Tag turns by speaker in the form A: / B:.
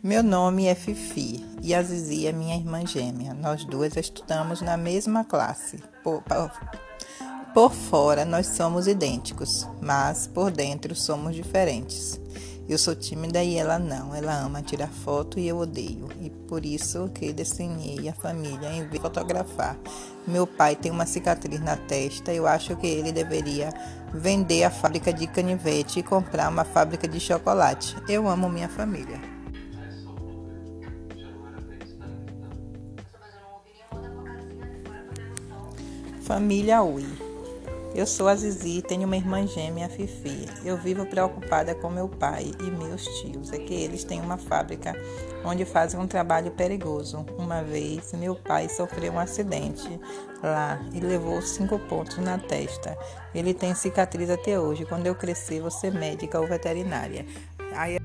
A: Meu nome é Fifi e a Zizi é minha irmã gêmea. Nós duas estudamos na mesma classe. Por, por, por fora nós somos idênticos, mas por dentro somos diferentes. Eu sou tímida e ela não. Ela ama tirar foto e eu odeio. E por isso que desenhei a família em vez de fotografar. Meu pai tem uma cicatriz na testa. Eu acho que ele deveria vender a fábrica de canivete e comprar uma fábrica de chocolate. Eu amo minha família. Família Ui. Eu sou a Zizi, tenho uma irmã gêmea, a Fifi. Eu vivo preocupada com meu pai e meus tios. É que eles têm uma fábrica onde fazem um trabalho perigoso. Uma vez, meu pai sofreu um acidente lá e levou cinco pontos na testa. Ele tem cicatriz até hoje. Quando eu crescer, vou ser médica ou veterinária. Aí...